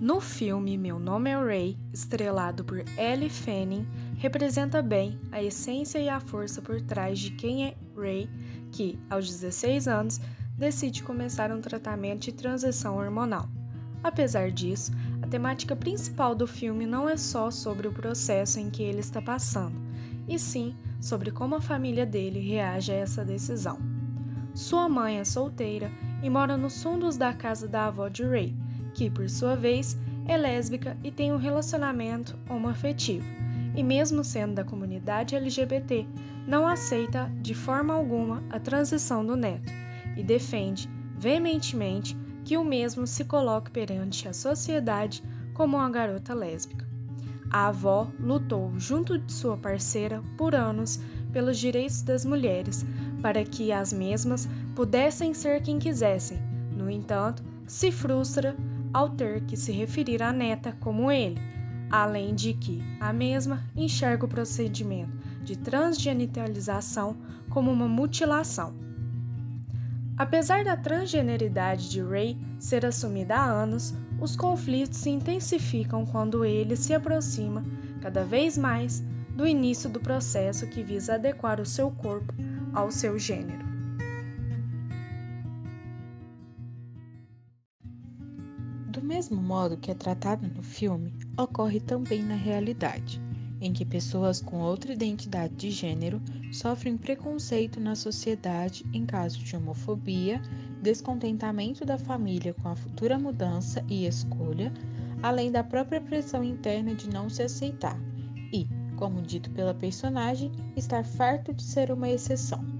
No filme Meu Nome é Ray, estrelado por Elle Fanning, representa bem a essência e a força por trás de quem é Ray, que, aos 16 anos, decide começar um tratamento de transição hormonal. Apesar disso, a temática principal do filme não é só sobre o processo em que ele está passando, e sim sobre como a família dele reage a essa decisão. Sua mãe é solteira e mora nos fundos da casa da avó de Ray que, por sua vez, é lésbica e tem um relacionamento homoafetivo, e mesmo sendo da comunidade LGBT, não aceita de forma alguma a transição do neto e defende veementemente que o mesmo se coloque perante a sociedade como uma garota lésbica. A avó lutou junto de sua parceira por anos pelos direitos das mulheres, para que as mesmas pudessem ser quem quisessem. No entanto, se frustra ao ter que se referir à neta como ele, além de que a mesma enxerga o procedimento de transgenitalização como uma mutilação. Apesar da transgeneridade de Ray ser assumida há anos, os conflitos se intensificam quando ele se aproxima cada vez mais do início do processo que visa adequar o seu corpo ao seu gênero. Mesmo modo que é tratado no filme, ocorre também na realidade, em que pessoas com outra identidade de gênero sofrem preconceito na sociedade em caso de homofobia, descontentamento da família com a futura mudança e escolha, além da própria pressão interna de não se aceitar e, como dito pela personagem, estar farto de ser uma exceção.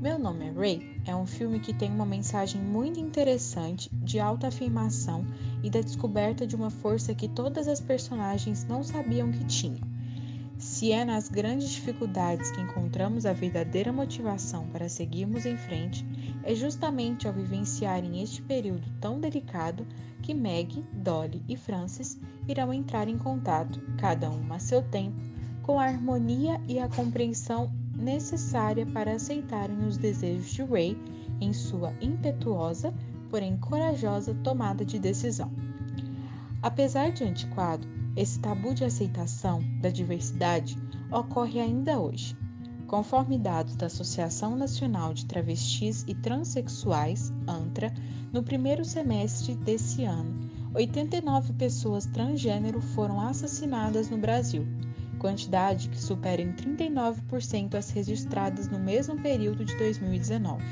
Meu Nome é Ray é um filme que tem uma mensagem muito interessante de autoafirmação e da descoberta de uma força que todas as personagens não sabiam que tinham. Se é nas grandes dificuldades que encontramos a verdadeira motivação para seguirmos em frente, é justamente ao vivenciarem este período tão delicado que Meg, Dolly e Francis irão entrar em contato, cada uma a seu tempo, com a harmonia e a compreensão necessária para aceitarem os desejos de Ray em sua impetuosa, porém corajosa tomada de decisão. Apesar de antiquado, esse tabu de aceitação da diversidade ocorre ainda hoje. Conforme dados da Associação Nacional de Travestis e Transsexuais, ANTRA, no primeiro semestre desse ano, 89 pessoas transgênero foram assassinadas no Brasil, quantidade que supera em 39% as registradas no mesmo período de 2019.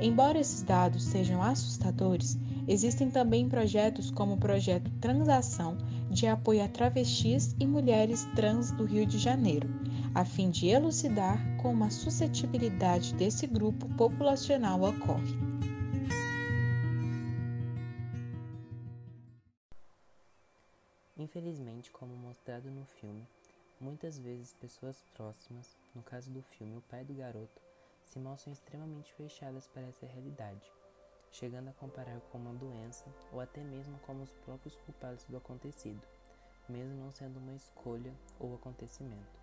Embora esses dados sejam assustadores, existem também projetos como o projeto Transação, de apoio a travestis e mulheres trans do Rio de Janeiro, a fim de elucidar como a suscetibilidade desse grupo populacional ocorre. Infelizmente, como mostrado no filme, Muitas vezes pessoas próximas, no caso do filme o pai do garoto, se mostram extremamente fechadas para essa realidade, chegando a comparar com uma doença ou até mesmo como os próprios culpados do acontecido, mesmo não sendo uma escolha ou acontecimento.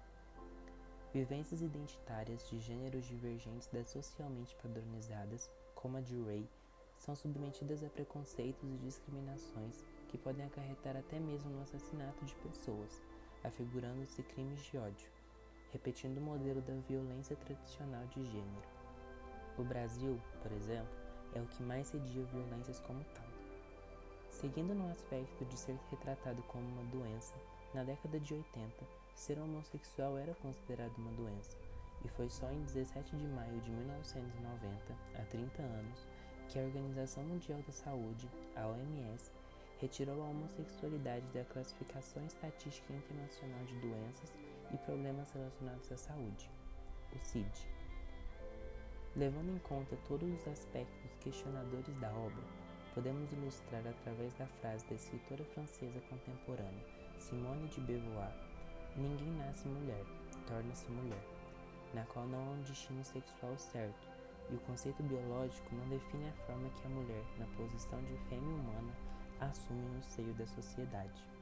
Vivências identitárias de gêneros divergentes das socialmente padronizadas, como a de Ray, são submetidas a preconceitos e discriminações que podem acarretar até mesmo no assassinato de pessoas afigurando-se crimes de ódio, repetindo o modelo da violência tradicional de gênero. O Brasil, por exemplo, é o que mais cedia violências como tal. Seguindo no aspecto de ser retratado como uma doença, na década de 80, ser homossexual era considerado uma doença, e foi só em 17 de maio de 1990, há 30 anos, que a Organização Mundial da Saúde, a OMS, retirou a homossexualidade da Classificação Estatística Internacional de Doenças e Problemas Relacionados à Saúde, o CID. Levando em conta todos os aspectos questionadores da obra, podemos ilustrar através da frase da escritora francesa contemporânea Simone de Beauvoir: Ninguém nasce mulher, torna-se mulher, na qual não há um destino sexual certo, e o conceito biológico não define a forma que a mulher, na posição de fêmea humana, assume no seio da sociedade.